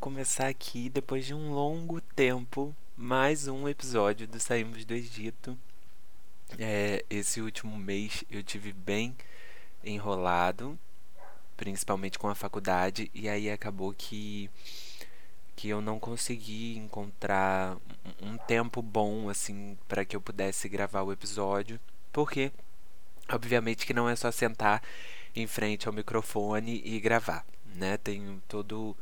começar aqui depois de um longo tempo, mais um episódio do Saímos do Egito. É, esse último mês eu tive bem enrolado, principalmente com a faculdade, e aí acabou que que eu não consegui encontrar um tempo bom assim para que eu pudesse gravar o episódio, porque obviamente que não é só sentar em frente ao microfone e gravar, né? Tem todo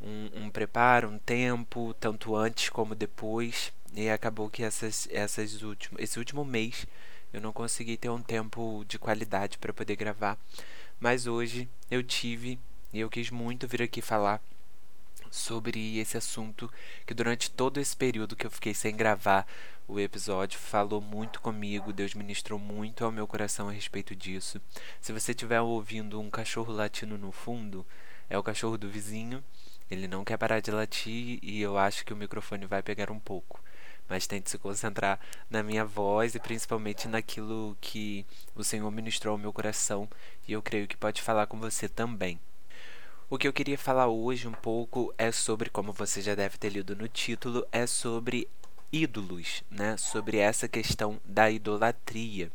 um, um preparo, um tempo, tanto antes como depois, e acabou que essas, essas últimas, esse último mês eu não consegui ter um tempo de qualidade para poder gravar, mas hoje eu tive e eu quis muito vir aqui falar sobre esse assunto que durante todo esse período que eu fiquei sem gravar o episódio falou muito comigo, Deus ministrou muito ao meu coração a respeito disso. Se você estiver ouvindo um cachorro latindo no fundo, é o cachorro do vizinho. Ele não quer parar de latir e eu acho que o microfone vai pegar um pouco. Mas tente se concentrar na minha voz e principalmente naquilo que o Senhor ministrou ao meu coração e eu creio que pode falar com você também. O que eu queria falar hoje um pouco é sobre, como você já deve ter lido no título, é sobre ídolos, né? Sobre essa questão da idolatria.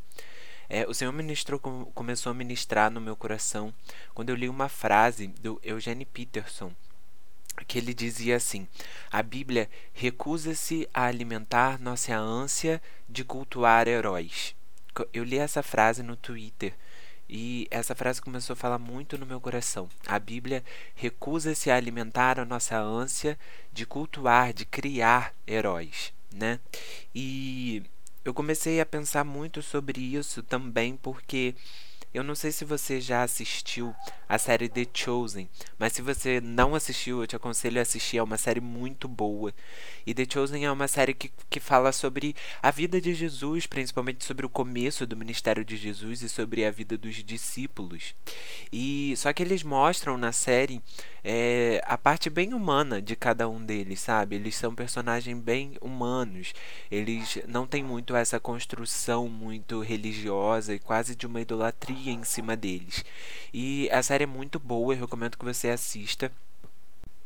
É, o Senhor ministrou, começou a ministrar no meu coração quando eu li uma frase do Eugene Peterson, que ele dizia assim: A Bíblia recusa-se a alimentar nossa ânsia de cultuar heróis. Eu li essa frase no Twitter e essa frase começou a falar muito no meu coração. A Bíblia recusa-se a alimentar a nossa ânsia de cultuar, de criar heróis, né? E eu comecei a pensar muito sobre isso também porque eu não sei se você já assistiu a série The Chosen, mas se você não assistiu, eu te aconselho a assistir. É uma série muito boa. E The Chosen é uma série que, que fala sobre a vida de Jesus, principalmente sobre o começo do ministério de Jesus e sobre a vida dos discípulos. E só que eles mostram na série é, a parte bem humana de cada um deles, sabe? Eles são personagens bem humanos. Eles não têm muito essa construção muito religiosa e quase de uma idolatria em cima deles. E a série é muito boa, eu recomendo que você assista.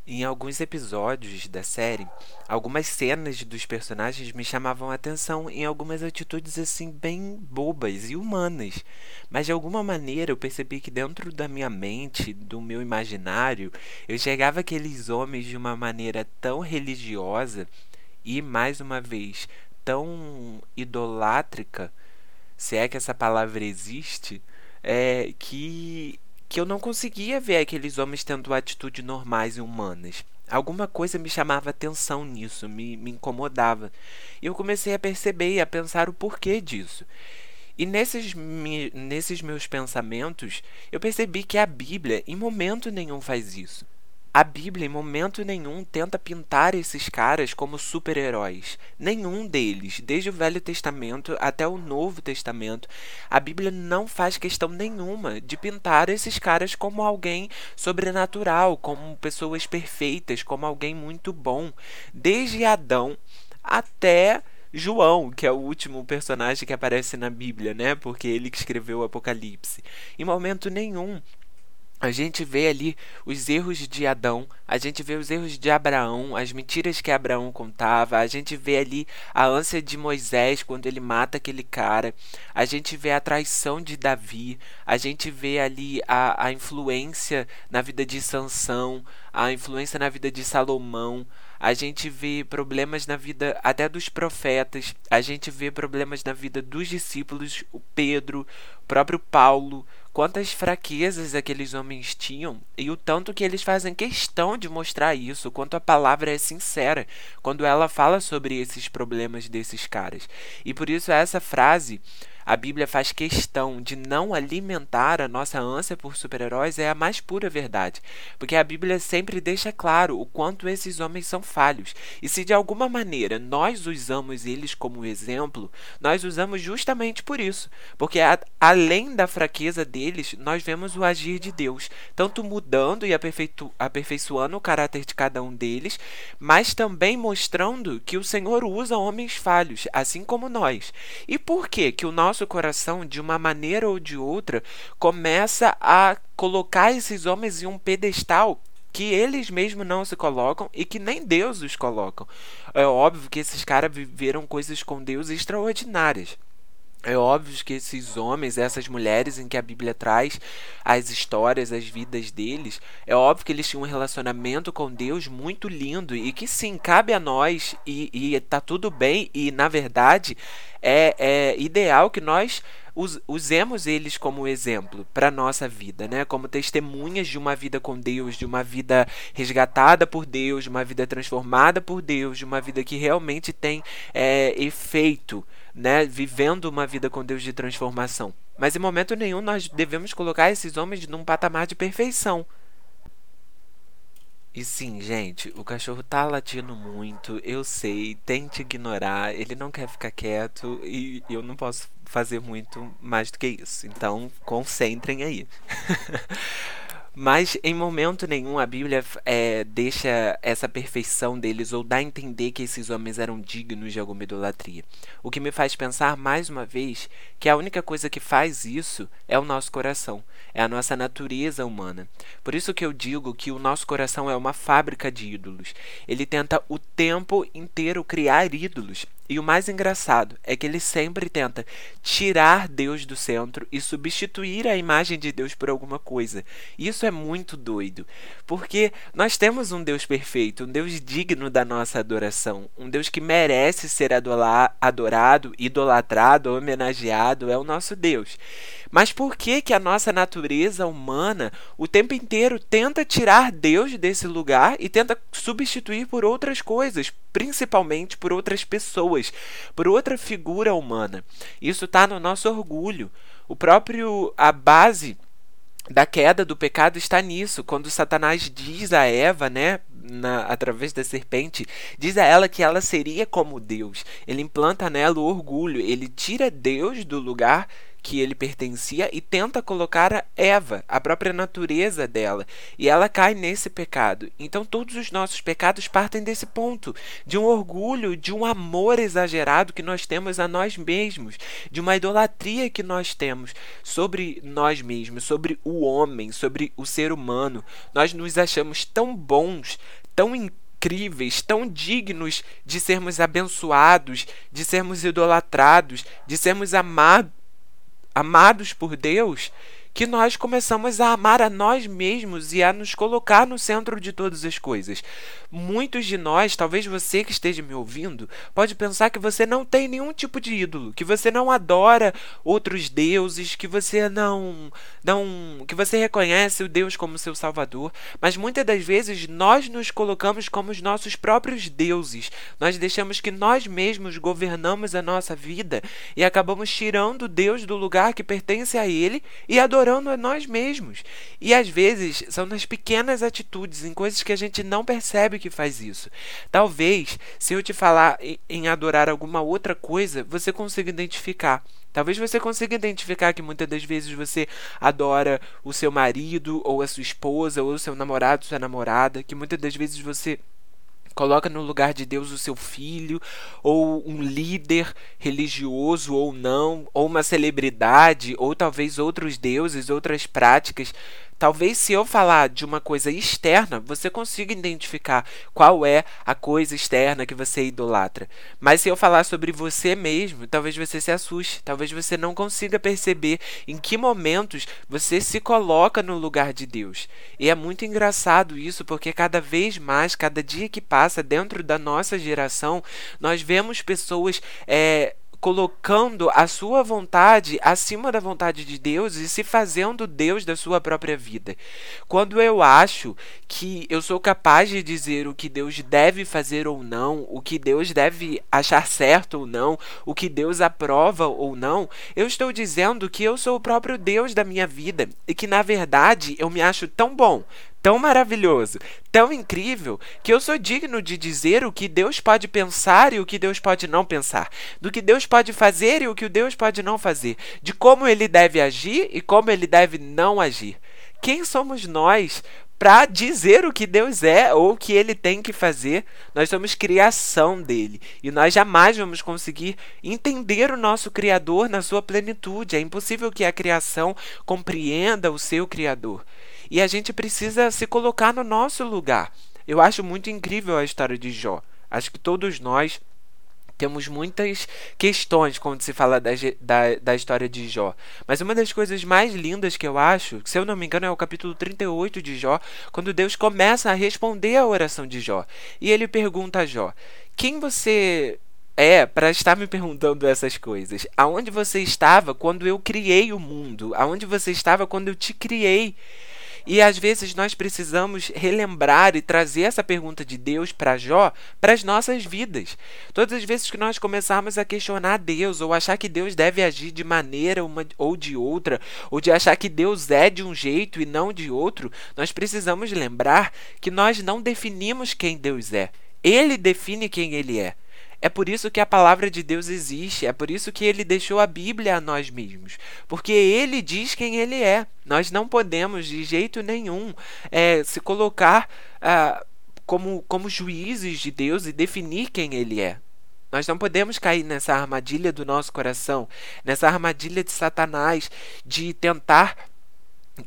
Em alguns episódios da série, algumas cenas dos personagens me chamavam a atenção em algumas atitudes assim bem bobas e humanas. Mas de alguma maneira eu percebi que dentro da minha mente, do meu imaginário, eu enxergava aqueles homens de uma maneira tão religiosa e mais uma vez tão idolátrica, se é que essa palavra existe, é que que eu não conseguia ver aqueles homens tendo atitudes normais e humanas. Alguma coisa me chamava atenção nisso, me, me incomodava. E eu comecei a perceber e a pensar o porquê disso. E nesses, me, nesses meus pensamentos, eu percebi que a Bíblia em momento nenhum faz isso. A Bíblia em momento nenhum tenta pintar esses caras como super-heróis. Nenhum deles, desde o Velho Testamento até o Novo Testamento, a Bíblia não faz questão nenhuma de pintar esses caras como alguém sobrenatural, como pessoas perfeitas, como alguém muito bom. Desde Adão até João, que é o último personagem que aparece na Bíblia, né? Porque ele que escreveu o Apocalipse. Em momento nenhum a gente vê ali os erros de Adão, a gente vê os erros de Abraão, as mentiras que Abraão contava, a gente vê ali a ânsia de Moisés quando ele mata aquele cara, a gente vê a traição de Davi, a gente vê ali a, a influência na vida de Sansão, a influência na vida de Salomão, a gente vê problemas na vida até dos profetas, a gente vê problemas na vida dos discípulos, o Pedro, o próprio Paulo, quantas fraquezas aqueles homens tinham e o tanto que eles fazem questão de mostrar isso, quanto a palavra é sincera quando ela fala sobre esses problemas desses caras. E por isso essa frase a Bíblia faz questão de não alimentar a nossa ânsia por super-heróis é a mais pura verdade, porque a Bíblia sempre deixa claro o quanto esses homens são falhos. E se de alguma maneira nós usamos eles como exemplo, nós usamos justamente por isso, porque a, além da fraqueza deles, nós vemos o agir de Deus, tanto mudando e aperfeiço, aperfeiçoando o caráter de cada um deles, mas também mostrando que o Senhor usa homens falhos, assim como nós. E por que que o nosso nosso coração, de uma maneira ou de outra, começa a colocar esses homens em um pedestal que eles mesmos não se colocam e que nem Deus os colocam. É óbvio que esses caras viveram coisas com Deus extraordinárias. É óbvio que esses homens, essas mulheres em que a Bíblia traz as histórias, as vidas deles, é óbvio que eles tinham um relacionamento com Deus muito lindo e que sim, cabe a nós e, e tá tudo bem e na verdade é, é ideal que nós usemos eles como exemplo para nossa vida, né? Como testemunhas de uma vida com Deus, de uma vida resgatada por Deus, de uma vida transformada por Deus, de uma vida que realmente tem é, efeito né, vivendo uma vida com Deus de transformação. Mas em momento nenhum nós devemos colocar esses homens num patamar de perfeição. E sim, gente, o cachorro tá latindo muito, eu sei, tente ignorar, ele não quer ficar quieto e eu não posso fazer muito mais do que isso. Então, concentrem aí. Mas em momento nenhum a Bíblia é, deixa essa perfeição deles ou dá a entender que esses homens eram dignos de alguma idolatria. O que me faz pensar mais uma vez que a única coisa que faz isso é o nosso coração, é a nossa natureza humana. Por isso que eu digo que o nosso coração é uma fábrica de ídolos. Ele tenta o tempo inteiro criar ídolos. E o mais engraçado é que ele sempre tenta tirar Deus do centro e substituir a imagem de Deus por alguma coisa. Isso é muito doido, porque nós temos um Deus perfeito, um Deus digno da nossa adoração, um Deus que merece ser adorado, idolatrado, homenageado, é o nosso Deus. Mas por que que a nossa natureza humana o tempo inteiro tenta tirar Deus desse lugar e tenta substituir por outras coisas, principalmente por outras pessoas, por outra figura humana? Isso está no nosso orgulho. O próprio a base da queda do pecado está nisso, quando Satanás diz a Eva, né, na, através da serpente, diz a ela que ela seria como Deus. Ele implanta nela o orgulho, ele tira Deus do lugar que ele pertencia e tenta colocar a Eva, a própria natureza dela, e ela cai nesse pecado. Então todos os nossos pecados partem desse ponto, de um orgulho, de um amor exagerado que nós temos a nós mesmos, de uma idolatria que nós temos sobre nós mesmos, sobre o homem, sobre o ser humano. Nós nos achamos tão bons, tão incríveis, tão dignos de sermos abençoados, de sermos idolatrados, de sermos amados amados por Deus, que nós começamos a amar a nós mesmos e a nos colocar no centro de todas as coisas. Muitos de nós, talvez você que esteja me ouvindo, pode pensar que você não tem nenhum tipo de ídolo, que você não adora outros deuses, que você não não que você reconhece o Deus como seu salvador, mas muitas das vezes nós nos colocamos como os nossos próprios deuses. Nós deixamos que nós mesmos governamos a nossa vida e acabamos tirando Deus do lugar que pertence a ele e adorando adorando a nós mesmos. E às vezes são nas pequenas atitudes, em coisas que a gente não percebe que faz isso. Talvez, se eu te falar em adorar alguma outra coisa, você consiga identificar. Talvez você consiga identificar que muitas das vezes você adora o seu marido, ou a sua esposa, ou o seu namorado, sua namorada, que muitas das vezes você Coloca no lugar de Deus o seu filho, ou um líder religioso ou não, ou uma celebridade, ou talvez outros deuses, outras práticas. Talvez se eu falar de uma coisa externa, você consiga identificar qual é a coisa externa que você idolatra. Mas se eu falar sobre você mesmo, talvez você se assuste, talvez você não consiga perceber em que momentos você se coloca no lugar de Deus. E é muito engraçado isso, porque cada vez mais, cada dia que passa dentro da nossa geração, nós vemos pessoas é, colocando a sua vontade acima da vontade de Deus e se fazendo Deus da sua própria vida. Quando eu acho que eu sou capaz de dizer o que Deus deve fazer ou não, o que Deus deve achar certo ou não, o que Deus aprova ou não, eu estou dizendo que eu sou o próprio Deus da minha vida e que na verdade eu me acho tão bom, tão maravilhoso, tão incrível, que eu sou digno de dizer o que Deus pode pensar e o que Deus pode não pensar, do que Deus pode fazer e o que Deus pode não fazer, de como ele deve agir e como ele deve não agir. quem somos nós para dizer o que Deus é ou o que ele tem que fazer. Nós somos criação dele e nós jamais vamos conseguir entender o nosso Criador na sua plenitude. É impossível que a criação compreenda o seu Criador. E a gente precisa se colocar no nosso lugar. Eu acho muito incrível a história de Jó. Acho que todos nós temos muitas questões quando se fala da, da, da, história de Jó. Mas uma das coisas mais lindas que eu acho, se eu não me engano, é o capítulo 38 de Jó, quando Deus começa a responder a oração de Jó. E ele pergunta a Jó: Quem você é para estar me perguntando essas coisas? Aonde você estava quando eu criei o mundo? Aonde você estava quando eu te criei? E às vezes nós precisamos relembrar e trazer essa pergunta de Deus para Jó para as nossas vidas. Todas as vezes que nós começarmos a questionar Deus ou achar que Deus deve agir de maneira uma ou de outra, ou de achar que Deus é de um jeito e não de outro, nós precisamos lembrar que nós não definimos quem Deus é. Ele define quem ele é. É por isso que a palavra de Deus existe, é por isso que ele deixou a Bíblia a nós mesmos, porque ele diz quem ele é. Nós não podemos, de jeito nenhum, é, se colocar ah, como, como juízes de Deus e definir quem ele é. Nós não podemos cair nessa armadilha do nosso coração, nessa armadilha de Satanás, de tentar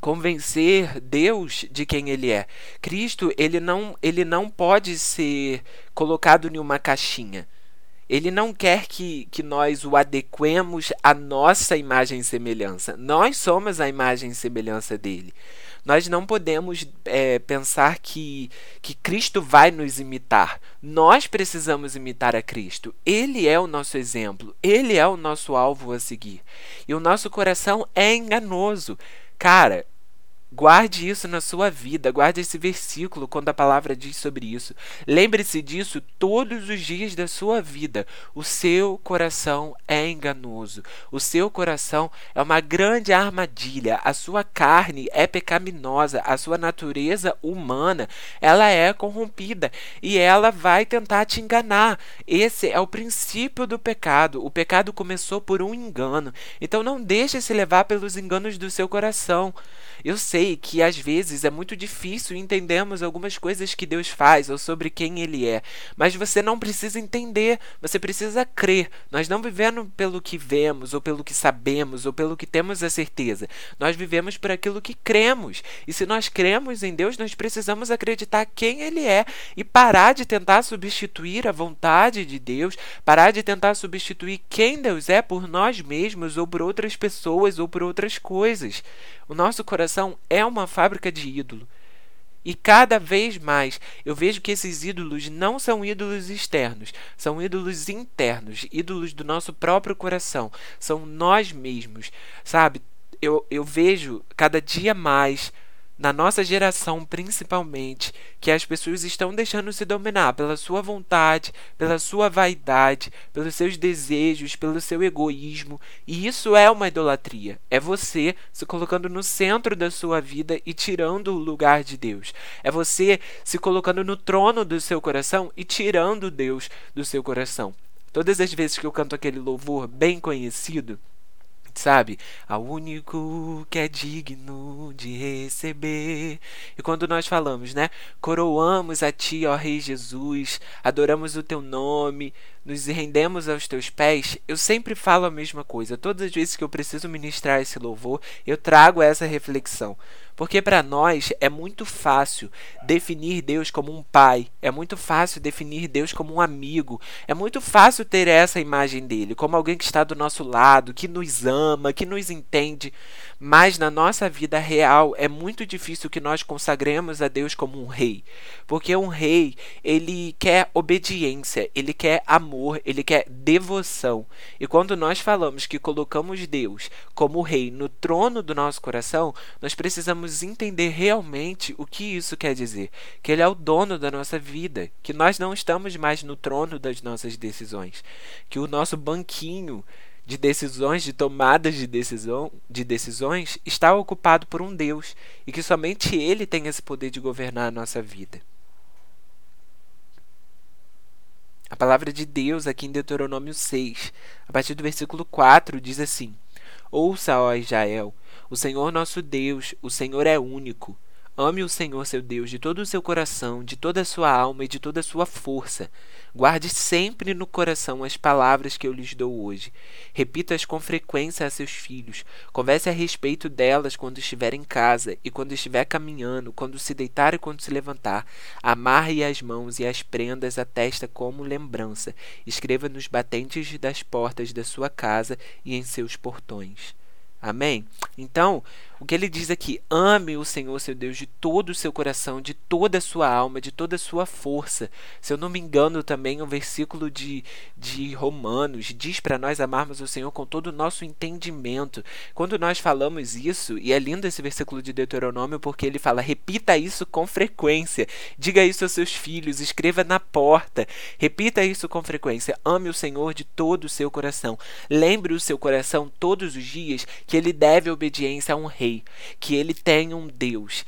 convencer Deus de quem ele é. Cristo, ele não, ele não pode ser colocado em uma caixinha. Ele não quer que, que nós o adequemos à nossa imagem e semelhança. Nós somos a imagem e semelhança dele. Nós não podemos é, pensar que, que Cristo vai nos imitar. Nós precisamos imitar a Cristo. Ele é o nosso exemplo. Ele é o nosso alvo a seguir. E o nosso coração é enganoso. Cara, Guarde isso na sua vida, guarde esse versículo quando a palavra diz sobre isso. Lembre-se disso todos os dias da sua vida. O seu coração é enganoso. O seu coração é uma grande armadilha. A sua carne é pecaminosa, a sua natureza humana, ela é corrompida e ela vai tentar te enganar. Esse é o princípio do pecado. O pecado começou por um engano. Então não deixe se levar pelos enganos do seu coração. Eu sei que às vezes é muito difícil entendermos algumas coisas que Deus faz ou sobre quem Ele é, mas você não precisa entender, você precisa crer. Nós não vivemos pelo que vemos, ou pelo que sabemos, ou pelo que temos a certeza. Nós vivemos por aquilo que cremos. E se nós cremos em Deus, nós precisamos acreditar quem Ele é e parar de tentar substituir a vontade de Deus, parar de tentar substituir quem Deus é por nós mesmos, ou por outras pessoas, ou por outras coisas. O nosso coração é uma fábrica de ídolo. E cada vez mais eu vejo que esses ídolos não são ídolos externos, são ídolos internos, ídolos do nosso próprio coração, são nós mesmos, sabe? Eu, eu vejo cada dia mais na nossa geração principalmente, que as pessoas estão deixando se dominar pela sua vontade, pela sua vaidade, pelos seus desejos, pelo seu egoísmo, e isso é uma idolatria. É você se colocando no centro da sua vida e tirando o lugar de Deus. É você se colocando no trono do seu coração e tirando Deus do seu coração. Todas as vezes que eu canto aquele louvor bem conhecido, sabe? Ao único que é digno de receber. E quando nós falamos, né? Coroamos a ti, ó Rei Jesus, adoramos o teu nome, nos rendemos aos teus pés, eu sempre falo a mesma coisa. Todas as vezes que eu preciso ministrar esse louvor, eu trago essa reflexão. Porque para nós é muito fácil definir Deus como um pai, é muito fácil definir Deus como um amigo, é muito fácil ter essa imagem dele, como alguém que está do nosso lado, que nos ama, que nos entende. Mas na nossa vida real é muito difícil que nós consagremos a Deus como um rei, porque um rei, ele quer obediência, ele quer amor, ele quer devoção. E quando nós falamos que colocamos Deus como rei no trono do nosso coração, nós precisamos entender realmente o que isso quer dizer, que ele é o dono da nossa vida, que nós não estamos mais no trono das nossas decisões, que o nosso banquinho de decisões, de tomadas de, decisão, de decisões, está ocupado por um Deus e que somente Ele tem esse poder de governar a nossa vida. A palavra de Deus, aqui em Deuteronômio 6, a partir do versículo 4, diz assim: Ouça, ó Israel, O Senhor nosso Deus, o Senhor é único. Ame o Senhor seu Deus de todo o seu coração, de toda a sua alma e de toda a sua força. Guarde sempre no coração as palavras que eu lhes dou hoje. Repita-as com frequência a seus filhos. Converse a respeito delas quando estiver em casa e quando estiver caminhando, quando se deitar e quando se levantar. Amarre as mãos e as prendas à testa como lembrança. Escreva nos batentes das portas da sua casa e em seus portões. Amém? Então, o que ele diz aqui, ame o Senhor seu Deus de todo o seu coração, de toda a sua alma, de toda a sua força. Se eu não me engano, também o um versículo de, de Romanos diz para nós amarmos o Senhor com todo o nosso entendimento. Quando nós falamos isso, e é lindo esse versículo de Deuteronômio porque ele fala: repita isso com frequência, diga isso aos seus filhos, escreva na porta, repita isso com frequência. Ame o Senhor de todo o seu coração. Lembre o seu coração todos os dias que ele deve obediência a um rei que ele tem um Deus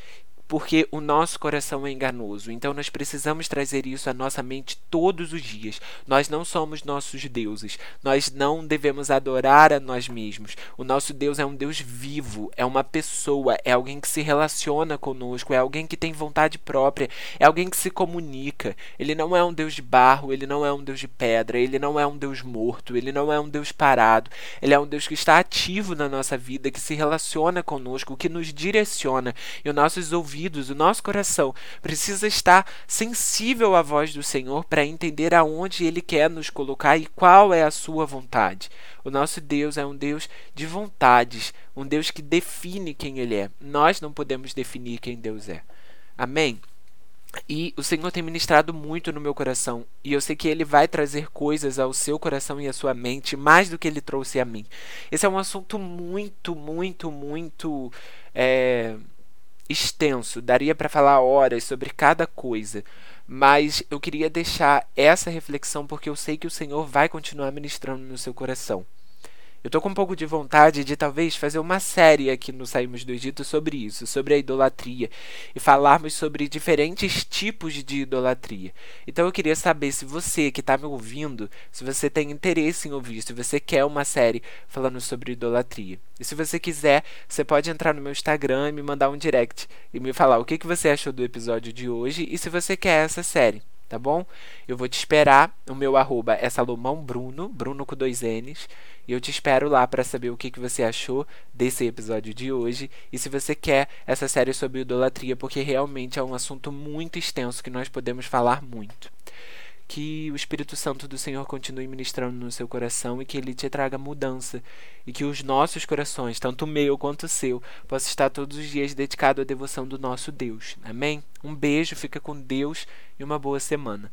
porque o nosso coração é enganoso. Então nós precisamos trazer isso à nossa mente todos os dias. Nós não somos nossos deuses. Nós não devemos adorar a nós mesmos. O nosso Deus é um Deus vivo, é uma pessoa, é alguém que se relaciona conosco, é alguém que tem vontade própria, é alguém que se comunica. Ele não é um Deus de barro, ele não é um Deus de pedra, ele não é um Deus morto, ele não é um Deus parado. Ele é um Deus que está ativo na nossa vida, que se relaciona conosco, que nos direciona. E os nossos ouvidos ouvidos, o nosso coração precisa estar sensível à voz do Senhor para entender aonde Ele quer nos colocar e qual é a sua vontade. O nosso Deus é um Deus de vontades, um Deus que define quem Ele é. Nós não podemos definir quem Deus é. Amém? E o Senhor tem ministrado muito no meu coração. E eu sei que Ele vai trazer coisas ao seu coração e à sua mente, mais do que Ele trouxe a mim. Esse é um assunto muito, muito, muito. É, extenso, daria para falar horas sobre cada coisa, mas eu queria deixar essa reflexão porque eu sei que o Senhor vai continuar ministrando no seu coração. Eu tô com um pouco de vontade de talvez fazer uma série aqui no Saímos do Egito sobre isso, sobre a idolatria, e falarmos sobre diferentes tipos de idolatria. Então eu queria saber se você que está me ouvindo, se você tem interesse em ouvir, se você quer uma série falando sobre idolatria. E se você quiser, você pode entrar no meu Instagram e me mandar um direct e me falar o que, que você achou do episódio de hoje e se você quer essa série tá bom? Eu vou te esperar. O meu arroba é Salomão Bruno, Bruno com dois N's. E eu te espero lá para saber o que, que você achou desse episódio de hoje. E se você quer essa série sobre idolatria, porque realmente é um assunto muito extenso que nós podemos falar muito que o Espírito Santo do Senhor continue ministrando no seu coração e que ele te traga mudança e que os nossos corações, tanto o meu quanto o seu, possa estar todos os dias dedicado à devoção do nosso Deus. Amém? Um beijo, fica com Deus e uma boa semana.